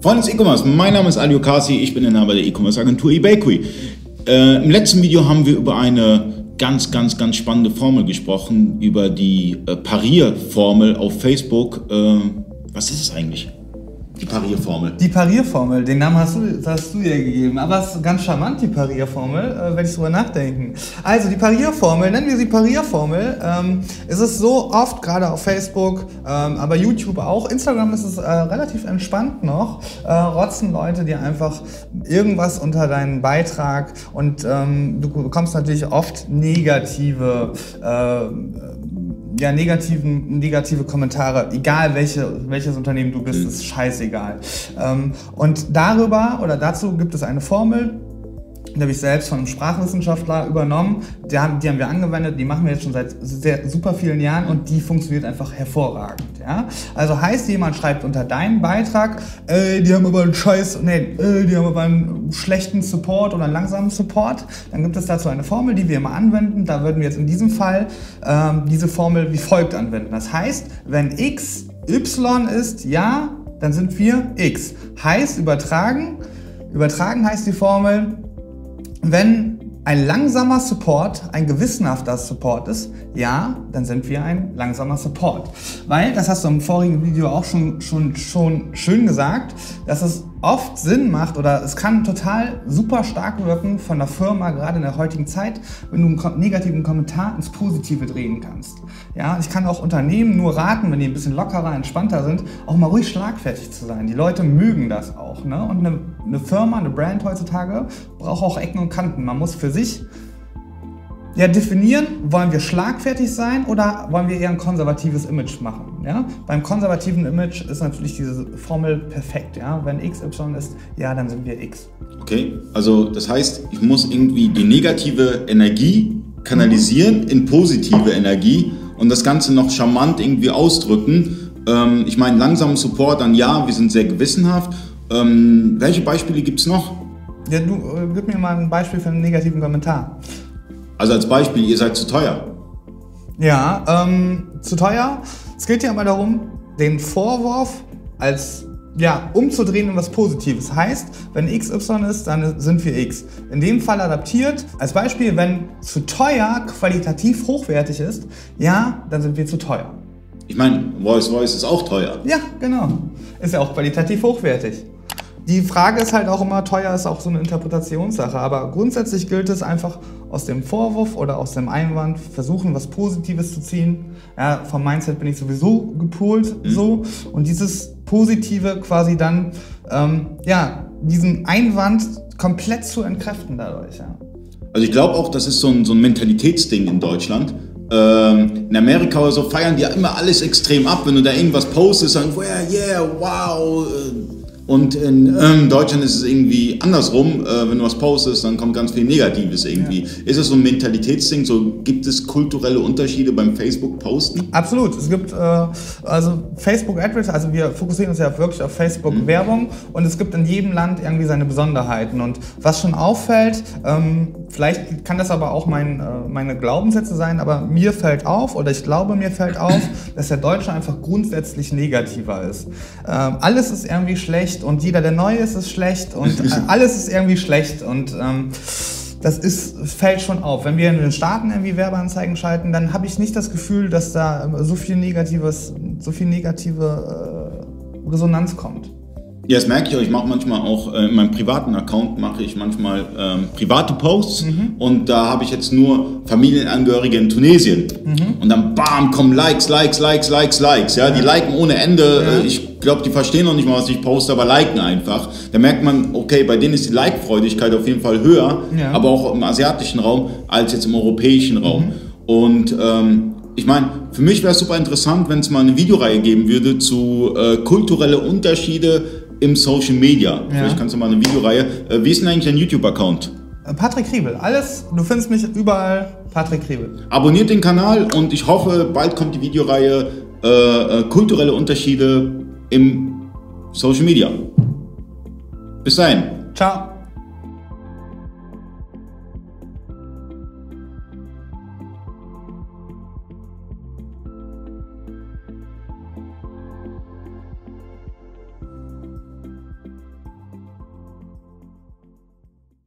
Freunde des E-Commerce, mein Name ist Alio Kasi, ich bin Inhaber der E-Commerce Agentur eBakery. Äh, Im letzten Video haben wir über eine ganz, ganz, ganz spannende Formel gesprochen, über die äh, Parierformel auf Facebook. Äh, was ist es eigentlich? Die Parierformel. Die Parierformel, den Namen hast du, hast du ihr gegeben. Aber es ist ganz charmant, die Parierformel, äh, wenn ich drüber nachdenken. Also die Parierformel, nennen wir sie Parierformel. Ähm, es ist so oft, gerade auf Facebook, ähm, aber YouTube auch, Instagram ist es äh, relativ entspannt noch, äh, rotzen Leute dir einfach irgendwas unter deinen Beitrag und ähm, du bekommst natürlich oft negative äh, ja, negativen, negative Kommentare, egal welche, welches Unternehmen du bist, mhm. ist scheißegal. Ähm, und darüber oder dazu gibt es eine Formel, die habe ich selbst von einem Sprachwissenschaftler übernommen. Die haben, die haben wir angewendet, die machen wir jetzt schon seit sehr, super vielen Jahren und die funktioniert einfach hervorragend. Ja? Also heißt, jemand schreibt unter deinem Beitrag, äh, die haben aber einen Scheiß, nee, äh, die haben aber einen schlechten Support oder einen langsamen Support. Dann gibt es dazu eine Formel, die wir immer anwenden. Da würden wir jetzt in diesem Fall ähm, diese Formel wie folgt anwenden. Das heißt, wenn x y ist ja, dann sind wir x. Heißt übertragen, übertragen heißt die Formel, wenn ein langsamer Support ein gewissenhafter Support ist, ja, dann sind wir ein langsamer Support. Weil, das hast du im vorigen Video auch schon, schon, schon schön gesagt, dass es oft Sinn macht oder es kann total super stark wirken von der Firma, gerade in der heutigen Zeit, wenn du einen negativen Kommentar ins Positive drehen kannst. Ja, ich kann auch Unternehmen nur raten, wenn die ein bisschen lockerer, entspannter sind, auch mal ruhig schlagfertig zu sein. Die Leute mögen das auch. Ne? Und eine, eine Firma, eine Brand heutzutage braucht auch Ecken und Kanten. Man muss für sich ja, definieren, wollen wir schlagfertig sein oder wollen wir eher ein konservatives Image machen? Ja? Beim konservativen Image ist natürlich diese Formel perfekt. Ja? Wenn x, y ist, ja, dann sind wir x. Okay, also das heißt, ich muss irgendwie die negative Energie kanalisieren in positive Energie und das Ganze noch charmant irgendwie ausdrücken. Ähm, ich meine, langsamen Support dann ja, wir sind sehr gewissenhaft. Ähm, welche Beispiele gibt es noch? Ja, du, äh, gib mir mal ein Beispiel für einen negativen Kommentar. Also als Beispiel, ihr seid zu teuer. Ja, ähm, zu teuer. Es geht ja aber darum, den Vorwurf als ja, umzudrehen in was Positives. Heißt, wenn x, y ist, dann sind wir x. In dem Fall adaptiert. Als Beispiel, wenn zu teuer qualitativ hochwertig ist, ja, dann sind wir zu teuer. Ich meine, Voice Voice ist auch teuer. Ja, genau. Ist ja auch qualitativ hochwertig. Die Frage ist halt auch immer, teuer ist auch so eine Interpretationssache, aber grundsätzlich gilt es einfach aus dem Vorwurf oder aus dem Einwand versuchen, was Positives zu ziehen. Ja, vom Mindset bin ich sowieso gepolt mhm. so und dieses Positive quasi dann, ähm, ja, diesen Einwand komplett zu entkräften dadurch. Ja. Also ich glaube auch, das ist so ein, so ein Mentalitätsding in Deutschland. Ähm, in Amerika oder so feiern die ja immer alles extrem ab. Wenn du da irgendwas postest, sagen, yeah, yeah, wow, äh, und in ähm, Deutschland ist es irgendwie andersrum. Äh, wenn du was postest, dann kommt ganz viel Negatives irgendwie. Ja. Ist es so ein Mentalitätsding? So, gibt es kulturelle Unterschiede beim Facebook-Posten? Absolut. Es gibt äh, also Facebook Advertising, also wir fokussieren uns ja wirklich auf Facebook-Werbung mhm. und es gibt in jedem Land irgendwie seine Besonderheiten. Und was schon auffällt, ähm, vielleicht kann das aber auch mein, äh, meine Glaubenssätze sein, aber mir fällt auf oder ich glaube, mir fällt auf, dass der Deutsche einfach grundsätzlich negativer ist. Ähm, alles ist irgendwie schlecht schlecht und jeder, der neu ist, ist schlecht und alles ist irgendwie schlecht und ähm, das ist, fällt schon auf. Wenn wir in den Staaten irgendwie Werbeanzeigen schalten, dann habe ich nicht das Gefühl, dass da so viel negatives, so viel negative äh, Resonanz kommt. Ja, das merke ich auch. Ich mache manchmal auch äh, in meinem privaten Account mache ich manchmal ähm, private Posts mhm. und da habe ich jetzt nur Familienangehörige in Tunesien mhm. und dann bam kommen Likes, Likes, Likes, Likes, Likes. Ja, die liken ohne Ende. Ja. Äh, ich glaube, die verstehen noch nicht mal, was ich poste, aber liken einfach. Da merkt man, okay, bei denen ist die Like-Freudigkeit auf jeden Fall höher, ja. aber auch im asiatischen Raum als jetzt im europäischen Raum. Mhm. Und ähm, ich meine, für mich wäre es super interessant, wenn es mal eine Videoreihe geben würde zu äh, kulturelle Unterschiede im Social Media. Ja. Vielleicht kannst du mal eine Videoreihe. Äh, wie ist denn eigentlich dein YouTube-Account? Äh, Patrick Kriebel. Alles, du findest mich überall Patrick Kriebel. Abonniert den Kanal und ich hoffe, bald kommt die Videoreihe äh, äh, kulturelle Unterschiede im Social Media. Bis dahin. Ciao.